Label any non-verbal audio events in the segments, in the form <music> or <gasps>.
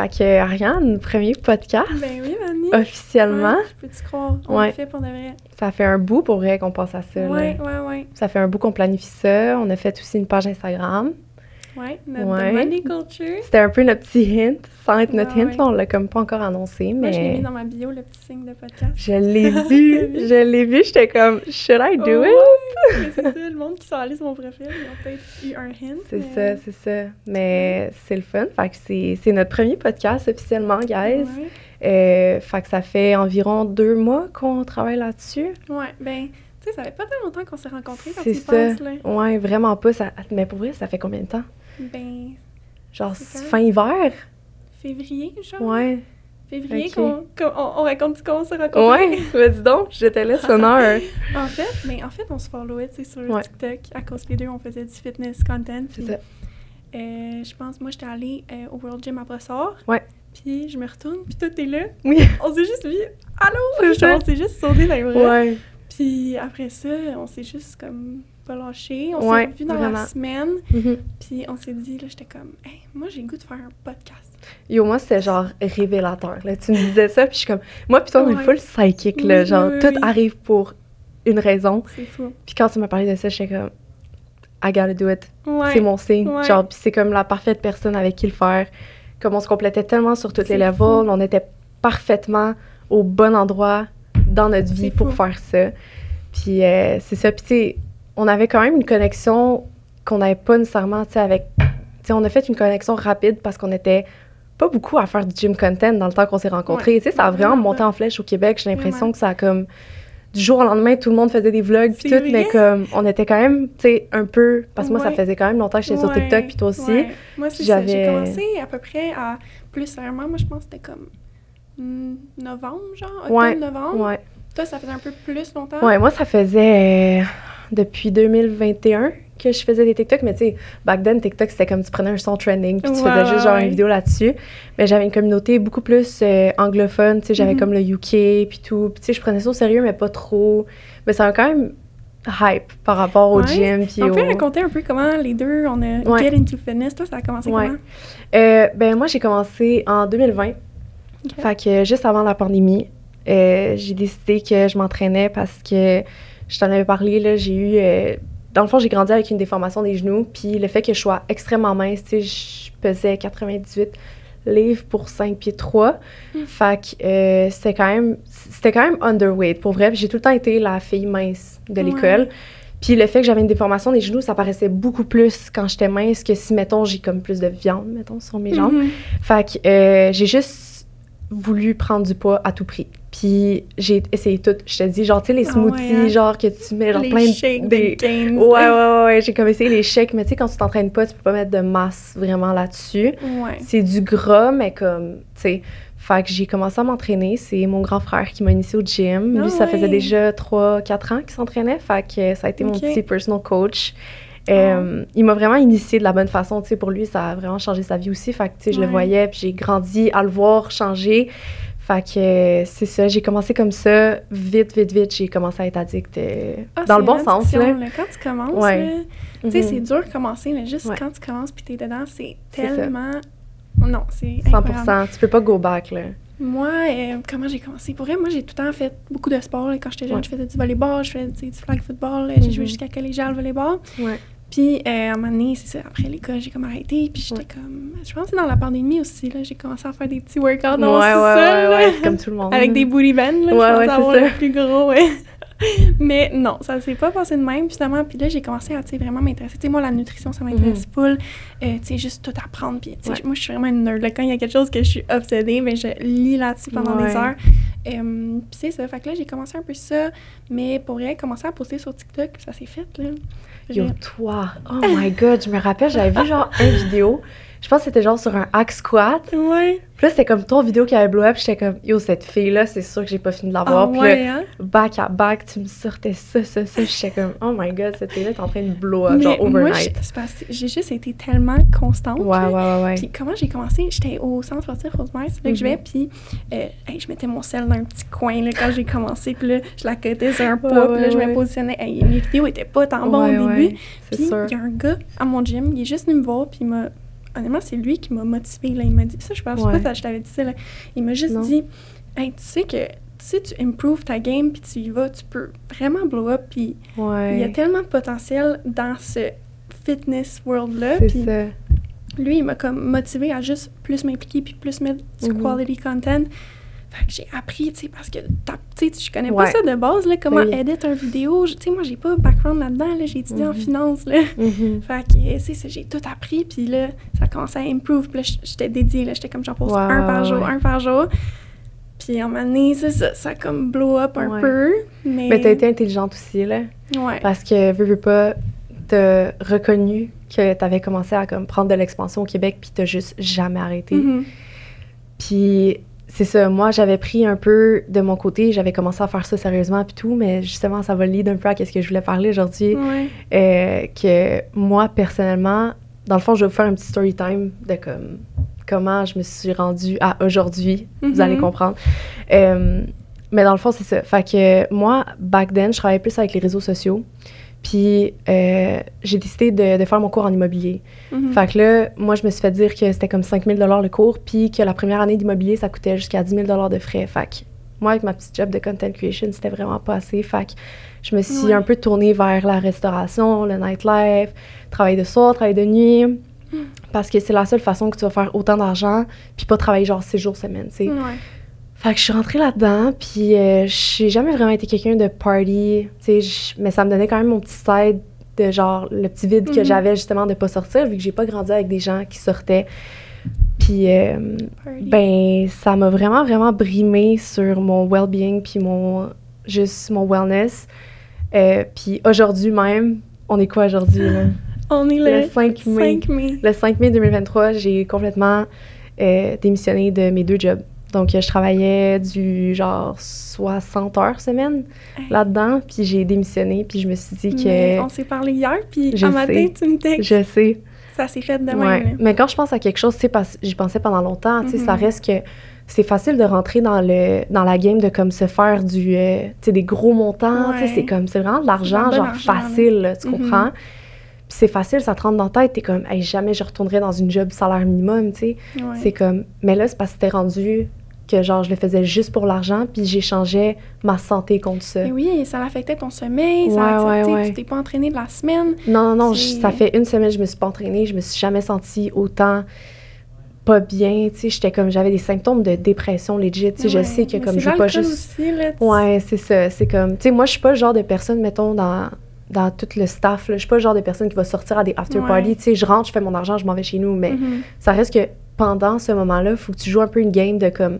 Fait que, Ariane, premier podcast. Ben oui, Mani. Officiellement. Ouais, je peux-tu croire? On Ouais. le fait pour de vrai. Ça fait un bout pour vrai qu'on pense à ça. là. Ouais, ouais, ouais. Ça fait un bout qu'on planifie ça. On a fait aussi une page Instagram. Ouais, notre Ouais. money culture. C'était un peu notre petit hint, sans être notre Ouais, hint, ouais. là, on l'a comme pas encore annoncé, Moi, je l'ai mis mais dans ma bio, le petit signe de podcast. je l'ai <laughs> vu, je l'ai vu, j'étais comme, should I do it? mais c'est ça, le monde qui sont allés sur mon profil, ils ont peut-être eu un hint. C'est mais- ça, c'est ça. Mais c'est le fun. Fait que c'est notre premier podcast officiellement, guys. Euh, fait que ça fait environ deux mois qu'on travaille là-dessus. Ouais, ben, tu sais, ça fait pas tant longtemps qu'on s'est rencontrés quand tu penses, là. Ouais, vraiment pas. Ça... Mais pour vrai, ça fait combien de temps? Ben, Genre fin hiver? février, genre? Ouais. Février, Ok. qu'on, qu'on- on, on raconte comment on s'est rencontrés? Ouais, <laughs> vas-y donc, j'étais là <laughs> sonneur. En fait, mais en fait, on se followait, tu sais, sur Ouais. TikTok, à cause les deux, on faisait du fitness content. C'est ça. euh, je pense, moi, j'étais allée euh, au World Gym à Brossard. Ouais. Puis je me retourne, puis toi, t'es là. Oui. <laughs> On s'est juste vu. Allô? Ça. On s'est juste sauté dans les bras. Ouais. Puis après ça, on s'est juste comme pas lâché. On Ouais, s'est revus dans vraiment. la semaine. Mhm. Puis on s'est dit, là, j'étais comme, hey, moi, j'ai le goût de faire un podcast. Yo, moi, c'était genre révélateur. Là. Tu me disais ça, puis je suis comme. Moi, puis toi, on est Ouais. full psychic, là. Oui, genre, oui, tout oui. arrive pour une raison. C'est fou. Puis quand tu m'as parlé de ça, j'étais comme. I gotta do it. Ouais. C'est mon signe. Genre, puis c'est comme la parfaite personne avec qui le faire. Comme on se complétait tellement sur tous les levels, fou. on était parfaitement au bon endroit dans notre vie pour faire ça. Puis euh, c'est ça. Puis tu sais, on avait quand même une connexion qu'on n'avait pas nécessairement, tu sais, avec. Tu sais, on a fait une connexion rapide parce qu'on était pas beaucoup à faire du gym content dans le temps qu'on s'est rencontrés. Ouais. Tu sais, ça a vraiment monté en flèche au Québec. J'ai l'impression que ça a comme du jour au lendemain, tout le monde faisait des vlogs puis tout, mais comme on était quand même, tu sais, un peu parce que moi ça faisait quand même longtemps que j'étais sur TikTok puis toi aussi. Moi, c'est ça. J'ai J'avais- commencé à peu près à plus sérieusement. Moi, je pense que c'était comme hmm, novembre, genre, Ouais, octobre-novembre. Ouais. Toi, ça faisait un peu plus longtemps. Ouais, moi ça faisait depuis 2021 que je faisais des TikTok, mais tu sais, back then TikTok c'était comme tu prenais un son trending puis tu faisais juste genre une vidéo là-dessus. Mais j'avais une communauté beaucoup plus euh, anglophone, tu sais, j'avais Mhm. comme le UK puis tout. Puis tu sais, je prenais ça au sérieux mais pas trop. Mais ça a quand même hype par rapport au Ouais. gym puis On au peut raconter un peu comment les deux, on a Ouais. get into fitness. Toi, ça a commencé Ouais. comment? Euh, ben moi j'ai commencé en 2020. Ok. Fait que juste avant la pandémie, euh, j'ai décidé que je m'entraînais parce que je t'en avais parlé, là, j'ai eu... euh, dans le fond, j'ai grandi avec une déformation des genoux, puis le fait que je sois extrêmement mince, tu sais, je pesais 98 livres pour 5 pieds 3. Mm. Fait que euh, c'était quand même... C'était quand même underweight, pour vrai. J'ai tout le temps été la fille mince de Ouais. l'école. Puis le fait que j'avais une déformation des genoux, ça paraissait beaucoup plus quand j'étais mince que si, mettons, j'ai comme plus de viande, mettons, sur mes jambes. Mhm. Fait que euh, j'ai juste voulu prendre du poids à tout prix. Puis j'ai essayé tout. Je te dis, genre, tu sais, les Ah smoothies, ouais, hein? genre, que tu mets, genre, les plein de... shakes, des- gains. Ouais, ouais, ouais, ouais. J'ai comme essayé les shakes, mais tu sais, quand tu t'entraînes pas, tu peux pas mettre de masse vraiment là-dessus. Ouais. C'est du gras, mais comme, tu sais. Fait que j'ai commencé à m'entraîner. C'est mon grand frère qui m'a initié au gym. Ah Lui, ça faisait déjà 3-4 ans qu'il s'entraînait. Fait que ça a été mon petit personal coach. Euh, Il m'a vraiment initié de la bonne façon. Tu sais, pour lui, ça a vraiment changé sa vie aussi. Fait que, tu sais, je le voyais, puis j'ai grandi à le voir changer. Fait que euh, c'est ça, j'ai commencé comme ça, vite, vite, vite, j'ai commencé à être addict euh, Ah, dans le bon sens, là. là. Quand tu commences, Ouais. là, tu sais, Mhm. c'est dur de commencer, mais juste Ouais. quand tu commences puis t'es dedans, c'est tellement... Non, c'est incroyable. 100%, tu peux pas go back, là. Moi, euh, comment j'ai commencé? Pour vrai, moi, j'ai tout le temps fait beaucoup de sport. là. Quand j'étais jeune, Ouais. je faisais du volleyball, je faisais du flag football, euh, j'ai joué Mhm. jusqu'à collégial volleyball. Ouais. Puis, euh, à un moment donné, c'est ça, après l'école, j'ai comme arrêté. Puis, j'étais Ouais. comme... Je pense que c'est dans la pandémie aussi, là, j'ai commencé à faire des petits workouts dans mon ouais, ouais, ouais, comme tout le monde. Avec des booty bands, là, Ouais, je ouais, avoir ça. le plus gros, ouais. <laughs> Mais non, ça s'est pas passé de même, finalement. Puis là, j'ai commencé à, vraiment m'intéresser. Tu sais, moi, la nutrition, ça m'intéresse full. Euh, tu sais, juste tout apprendre. Puis. Ouais. moi, je suis vraiment une nerd. Là, quand il y a quelque chose que je suis obsédée, ben, je lis là-dessus pendant Ouais. des heures. Euh, puis c'est ça. Fait que là, j'ai commencé un peu ça. Mais pour rien, commencer à poster sur TikTok, puis ça s'est fait, là. Yo, toi, oh my god, je me rappelle, j'avais vu genre une vidéo, je pense que c'était genre sur un hack squat. Ouais. Puis là, c'était comme ton vidéo qui avait blow up, j'étais comme, yo, cette fille-là, c'est sûr que j'ai pas fini de la voir. Ah Puis ouais, là, hein? back à back, tu me sortais ça, ça, ça. J'étais comme, oh my god, cette fille-là est en train de blow up, Mais genre overnight. j'ai juste été tellement constante. Ouais, ouais, ouais, ouais. Puis comment j'ai commencé, j'étais au centre sportif Rosemère, c'est là que je vais, Mhm. puis euh, hey, je mettais mon sel dans un petit coin là, quand j'ai commencé, puis là, je la cotais sur un Ouais, poids, puis là, je me positionnais. Hey, mes vidéos étaient pas tant bonnes au début. Puis il y a un gars à mon gym, il est juste venu me voir, puis il m'a honnêtement, c'est lui qui m'a motivé. Là. Il m'a dit ça, je pense Ouais. pas que je t'avais dit ça. Là. Il m'a juste Non. dit Hey, tu sais que si tu improves ta game puis tu y vas, tu peux vraiment blow up. Puis Ouais. il y a tellement de potentiel dans ce fitness world-là. Puis lui, il m'a comme motivé à juste plus m'impliquer puis plus mettre du Mhm. quality content. Fait que j'ai appris, tu sais, parce que, tu sais, je connais Ouais. pas ça de base, là, comment Oui. éditer une vidéo. Je- Tu sais, moi, j'ai pas background là-dedans, là, j'ai étudié en Mhm. finance, là. Mhm. Fait que, tu sais, ça, j'ai tout appris, puis là, ça a commencé à improve, puis là, j'étais dédiée, là, j'étais comme, j'en pose un par jour, un par jour. Puis, en moment donné, c'est ça, ça a comme blow up un Ouais. peu, mais... Mais t'as été intelligente aussi, là. Ouais. Parce que, veux, veux pas, t'as reconnu que t'avais commencé à comme, prendre de l'expansion au Québec, puis t'as juste jamais arrêté. Mhm. Puis c'est ça, moi j'avais pris un peu de mon côté, j'avais commencé à faire ça sérieusement puis tout, mais justement ça va lead un peu à ce que je voulais parler aujourd'hui. Ouais. Euh, que moi personnellement, dans le fond, je vais vous faire un petit story time de comme comment je me suis rendue à aujourd'hui. Vous allez comprendre. Euh, mais dans le fond, c'est ça. Fait que moi, back then, je travaillais plus avec les réseaux sociaux. Puis euh, j'ai décidé de, de faire mon cours en immobilier. Mhm. Fait que là, moi, je me suis fait dire que c'était comme 5 000 le cours, puis que la première année d'immobilier, ça coûtait jusqu'à 10 000 de frais. Fait que moi, avec ma petite job de content creation, c'était vraiment pas assez. Fait que je me suis Ouais. un peu tournée vers la restauration, le nightlife, travail de soir, travail de nuit. Parce que c'est la seule façon que tu vas faire autant d'argent, puis pas travailler genre 6 jours semaine, tu sais. Ouais. Fait que je suis rentrée là-dedans, puis euh, j'ai jamais vraiment été quelqu'un de party, tu sais, j- mais ça me donnait quand même mon petit side de genre le petit vide que Mhm. j'avais justement de pas sortir, vu que j'ai pas grandi avec des gens qui sortaient. Puis, euh, ben, ça m'a vraiment, vraiment brimé sur mon well-being, puis mon, juste mon wellness. Euh, puis aujourd'hui même, on est quoi aujourd'hui, là? <gasps> On est le, Le 5 mai. 5 mai. Le 5 mai 2023, j'ai complètement euh, démissionné de mes deux jobs. Donc, euh, je travaillais du genre 60 heures semaine Hey. là-dedans, puis j'ai démissionné, puis je me suis dit Mais que on s'est parlé hier, puis Je un matin, sais. tu me textes. je sais. Ça s'est fait de même. Ouais. là. Mais quand je pense à quelque chose, tu sais, parce j'y pensais pendant longtemps, tu sais, ça Mhm. reste que c'est facile de rentrer dans le dans la game de comme se faire du euh, tu sais des gros montants, tu sais, Ouais. c'est comme c'est vraiment de l'argent genre facile, là, tu Mhm. comprends? Puis c'est facile, ça te rentre dans la tête, t'es comme hey, jamais je retournerai dans une job salaire minimum, tu sais. Ouais. C'est comme mais là c'est parce que c'était rendu que genre je le faisais juste pour l'argent, puis j'échangeais ma santé contre ça. Mais oui, ça l'affectait ton sommeil, ça Ouais, a ouais, accepté, ouais. tu t'es pas entraîné de la semaine. Non, non, non, je- ça fait une semaine que je me suis pas entraînée, je me suis jamais sentie autant pas bien, tu sais, j'étais comme, j'avais des symptômes de dépression legit, tu sais, je sais que Mais comme je pas juste... aussi, là. Ouais, c'est ça, c'est comme, tu sais, moi, je suis pas le genre de personne, mettons, dans, dans tout le staff, là, je suis pas le genre de personne qui va sortir à des after parties, tu sais, je rentre, je fais mon argent, je m'en vais chez nous, mais Mhm. ça reste que pendant ce moment-là, faut que tu joues un peu une game de comme,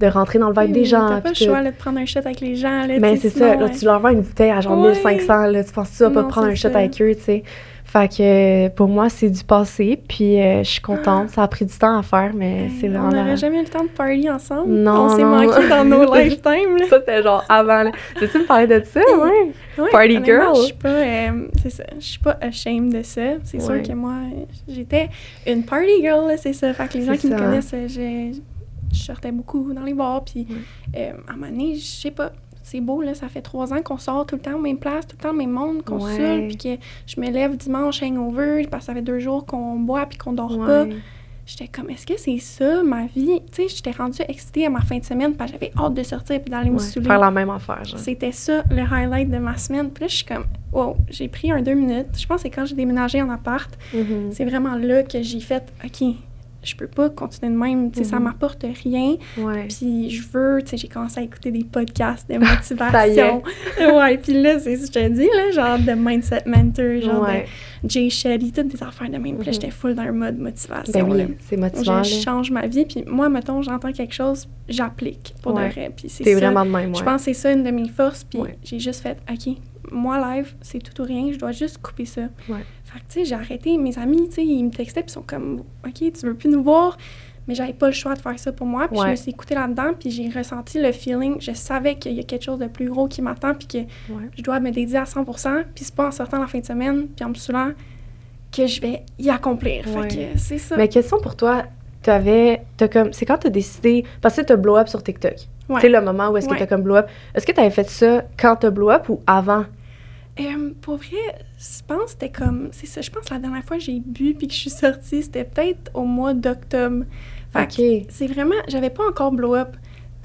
de rentrer dans le vibe Oui, des oui, gens. T'as pas le choix là, de prendre un shot avec les gens. Là, mais tu c'est ça, là, tu leur vends une bouteille à genre Ouais. 1500, là, tu penses que tu vas pas prendre un shot ça. avec eux, tu sais. Fait que pour moi, c'est du passé, puis euh, je suis contente. Ça a pris du temps à faire, mais Hey, c'est vraiment... On n'aurait jamais eu le temps de party ensemble. Non, On s'est manqué dans nos <laughs> lifetimes. Là. Ça, c'était genre avant. là. Veux-tu me parler de ça, ouais? Ouais, Party girl. Je suis pas, euh, c'est ça, je suis pas ashamed de ça. C'est sûr que moi, j'étais une party girl, c'est ça. Fait que les gens qui me ça. connaissent, euh, je, sortais beaucoup dans les bars, puis euh, à un moment donné, je sais pas, c'est beau, là, ça fait trois ans qu'on sort tout le temps aux mêmes places, tout le temps au même monde, qu'on Ouais. puis que je me lève dimanche hangover, parce que ça fait deux jours qu'on boit puis qu'on dort pas. J'étais comme, est-ce que c'est ça, ma vie? Tu sais, j'étais rendue excitée à ma fin de semaine, parce que j'avais hâte de sortir puis d'aller me Ouais, saouler. Faire la même affaire, genre. C'était ça le highlight de ma semaine. Puis là, je suis comme, wow, j'ai pris un deux minutes. Je pense que c'est quand j'ai déménagé en appart. Mhm. C'est vraiment là que j'ai fait, OK, je peux pas continuer de même. Tu sais, ça Mhm. m'apporte rien. Ouais. Puis je veux, tu sais, j'ai commencé à écouter des podcasts de <laughs> motivation. <laughs> ouais, puis là, c'est ce que je te dis, là, genre de Mindset Mentor, genre Ouais. de Jay Shetty, toutes des affaires de même. Puis là, Mhm. j'étais full dans un mode motivation. Ben oui, c'est motivant, Je change ma vie. Puis moi, mettons, j'entends quelque chose, j'applique pour Ouais. de vrai. Puis c'est vraiment de même. Je pense que c'est ça une de mes forces. Puis j'ai juste fait, OK, moi, live, c'est tout ou rien. Je dois juste couper ça. Ouais. Fait que, tu sais, j'ai arrêté. Mes amis, tu sais, ils me textaient, puis ils sont comme, OK, tu veux plus nous voir? Mais j'avais pas le choix de faire ça pour moi. Puis je me suis écoutée là-dedans, puis j'ai ressenti le feeling. Je savais qu'il y a quelque chose de plus gros qui m'attend, puis que Ouais. je dois me dédier à 100% Puis c'est pas en sortant la fin de semaine, puis en me saoulant, que je vais y accomplir. Fait que c'est ça. Mais question pour toi, t'avais... T'as comme... C'est quand t'as décidé... Parce que t'as blow up sur TikTok. Ouais. Tu sais, le moment où est-ce que Ouais. t'as comme blow up. Est-ce que t'avais fait ça quand t'as blow up ou avant? Euh, pour vrai, je pense que c'était comme. C'est ça, je pense que la dernière fois que j'ai bu puis que je suis sortie, c'était peut-être au mois d'octobre. Fait c'est vraiment. J'avais pas encore blow up.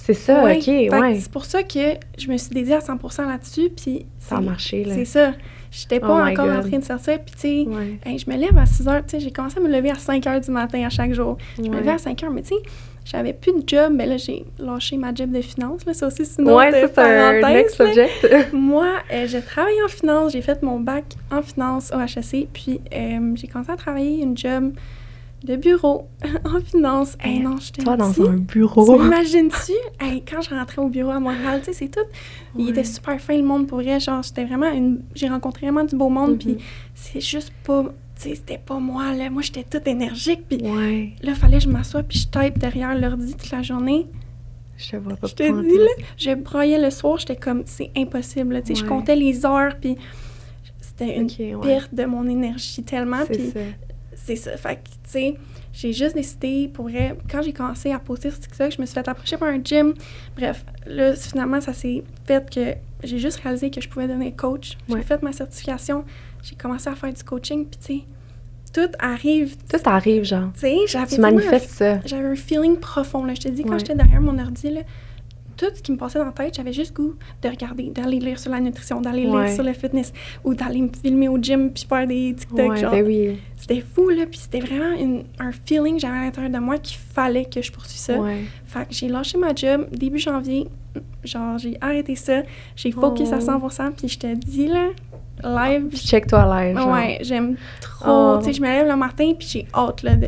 C'est ça, Ouais. OK, ouais. C'est pour ça que je me suis dédiée à 100% là-dessus. Puis Ça a marché, là. C'est ça. J'étais pas Oh my encore en train de sortir. Puis, tu sais, Ouais. hey, je me lève à 6 heures. Tu sais, j'ai commencé à me lever à 5 heures du matin à chaque jour. Je me levais à 5 heures, mais tu sais, j'avais plus de job. Mais là, j'ai lâché ma job de finance. Là, ça aussi, c'est une autre Ouais, ça, c'est un next subject. <laughs> Moi, euh, je travaille en finance. J'ai fait mon bac en finance au HEC. Puis, euh, j'ai commencé à travailler une job de bureau <laughs> en finance. Hey, non, je Toi, dans un bureau. T'imagines-tu? <laughs> Hey, quand je rentrais au bureau à Montréal, tu sais, c'est tout. Il était super fin, le monde, pour vrai. Genre, c'était vraiment une... J'ai rencontré vraiment du beau monde, Mhm. puis c'est juste pas... Tu sais, c'était pas moi, là. Moi, j'étais toute énergique, puis Ouais. là, fallait que je m'assoie, puis je type derrière l'ordi toute la journée. Je te vois pas Je te dis, là, je broyais le soir, j'étais comme, c'est impossible. Tu sais, je comptais les heures, puis c'était une ouais. perte de mon énergie tellement, puis. C'est ça. Fait que, tu sais, j'ai juste décidé, pour vrai, quand j'ai commencé à poster sur TikTok, je me suis fait approcher par un gym. Bref, là, finalement, ça s'est fait que j'ai juste réalisé que je pouvais devenir coach. J'ai Ouais. fait ma certification, j'ai commencé à faire du coaching, puis tu sais, tout arrive. Tout arrive, genre. Tu sais, j'avais Tu manifestes ça. un- J'avais un feeling profond, là. Je te dis, quand Ouais. j'étais derrière mon ordi, là, tout ce qui me passait dans la tête, j'avais juste goût de regarder, d'aller lire sur la nutrition, d'aller Ouais. lire sur le fitness, ou d'aller me filmer au gym puis faire des TikTok, Ouais, genre. ben oui. C'était fou, là, puis c'était vraiment une- un feeling que j'avais à l'intérieur de moi qu'il fallait que je poursuive ça. Ouais. Fait que j'ai lâché ma job début janvier, genre j'ai arrêté ça, j'ai focus Oh. à 100%, puis je te dis, là, live, check-toi à l'aise, genre. ouais, j'aime trop, Oh. tu sais, je me lève le matin, puis j'ai hâte, là, de...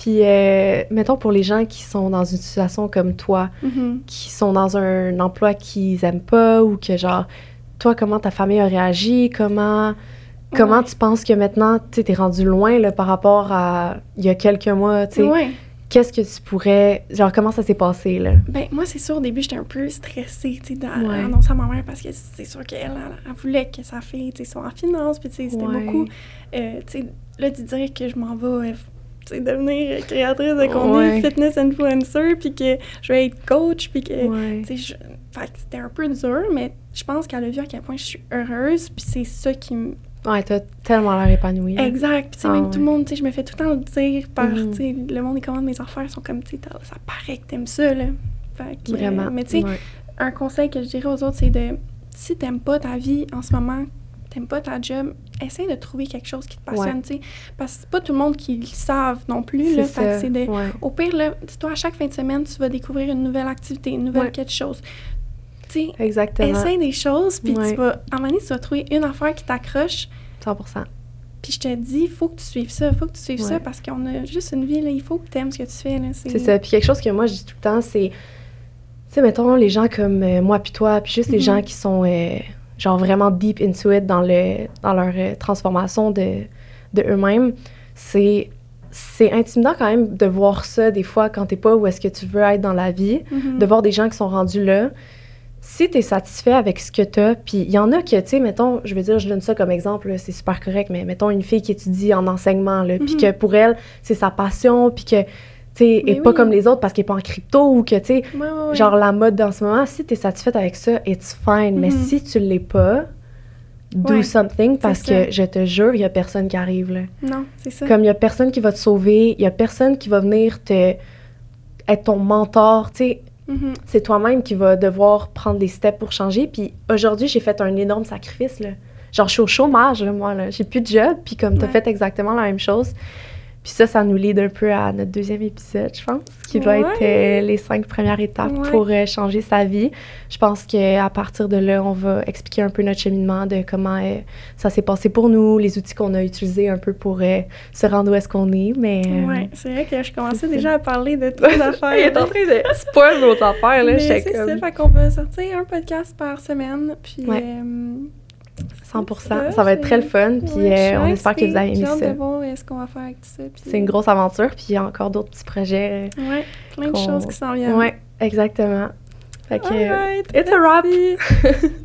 Puis, euh, mettons, pour les gens qui sont dans une situation comme toi, Mhm. qui sont dans un emploi qu'ils aiment pas ou que, genre, toi, comment ta famille a réagi? Comment, comment Ouais. tu penses que maintenant, tu sais, t'es rendu loin, là, par rapport à il y a quelques mois, tu sais? Ouais. Qu'est-ce que tu pourrais... Genre, comment ça s'est passé, là? Ben, moi, c'est sûr, au début, j'étais un peu stressée, tu sais, d'annoncer Ouais. à ma mère parce que c'est sûr qu'elle, elle, voulait que sa fille, tu sais, soit en finance, puis tu sais, c'était beaucoup, euh, tu sais, là, de dire que je m'en vais, euh, devenir créatrice de contenu, Ouais. fitness influencer, puis que je vais être coach, puis que, Ouais. je- c'était un peu dur, mais je pense qu'elle a vu à quel point je suis heureuse, puis c'est ça qui me... Ouais, t'as tellement l'air épanouie. là. Exact, puis tu sais, Ah, même ouais. tout le monde, tu sais, je me fais tout le temps le dire par, Mhm. tu sais, le monde, ils commandent mes affaires, sont comme, tu sais, ça paraît que t'aimes ça, là. Fait que, euh, Vraiment. mais tu sais, un conseil que je dirais aux autres, c'est de si t'aimes pas ta vie en ce moment, t'aimes pas ta job, essaie de trouver quelque chose qui te passionne, tu sais. Parce que c'est pas tout le monde qui le savent non plus, là. C'est Fait que ça. c'est de. Ouais. Au pire, là, dis-toi, à chaque fin de semaine, tu vas découvrir une nouvelle activité, une nouvelle Ouais. quelque chose. Tu sais, Exactement. essaie des choses, puis tu vas. À un moment donné, tu vas trouver une affaire qui t'accroche, 100% puis je te dis, il faut que tu suives ça, il faut que tu suives ça, parce qu'on a juste une vie, là, il faut que tu aimes ce que tu fais, là. C'est ça. Puis quelque chose que moi, je dis tout le temps, c'est... Tu sais, mettons, les gens comme euh, moi puis toi, puis juste les Mhm. gens qui sont, euh, genre, vraiment deep into it dans, le, dans leur euh, transformation de, de eux-mêmes, c'est... C'est intimidant quand même de voir ça des fois quand t'es pas où est-ce que tu veux être dans la vie, Mhm. de voir des gens qui sont rendus là. Si t'es satisfait avec ce que t'as, puis il y en a que, tu sais, mettons, je veux dire, je donne ça comme exemple, c'est super correct, mais mettons une fille qui étudie en enseignement, là, puis Mhm. que pour elle, c'est sa passion, puis que, tu est pas comme les autres parce qu'elle est pas en crypto ou que, tu sais, genre la mode dans ce moment, si t'es satisfaite avec ça, it's fine, mais Mhm. si tu l'es pas, do Ouais, something parce que je te jure, il y a personne qui arrive, là. Non, c'est ça. Comme il y a personne qui va te sauver, il y a personne qui va venir te être ton mentor, tu sais, Mhm. c'est toi-même qui va devoir prendre des steps pour changer. Puis aujourd'hui, j'ai fait un énorme sacrifice, là. Genre, je suis au chômage, là, moi, là. J'ai plus de job, puis comme t'as Ouais. fait exactement la même chose. Puis ça, ça nous lead un peu à notre deuxième épisode, je pense, qui va être euh, les cinq premières étapes Ouais. pour euh, changer sa vie. Je pense qu'à partir de là, on va expliquer un peu notre cheminement de comment euh, ça s'est passé pour nous, les outils qu'on a utilisés un peu pour se rendre où est-ce qu'on est, mais... Ouais, c'est vrai que je commençais ça. déjà à parler de toutes les <laughs> affaires. Il est en train de spoil nos affaires, là. C'est comme- ça, fait qu'on va sortir un podcast par semaine, puis... Ouais. Euh, 100 ça, Ça va être c'est- très le fun, puis euh, on espère que vous avez aimé ça. de voir euh, ce qu'on va faire avec tout ça. puis- C'est une grosse aventure, puis il y a encore d'autres petits projets. Ouais, plein de choses qui s'en viennent. Ouais, exactement. Fait que, Alright, it's a wrap. <laughs>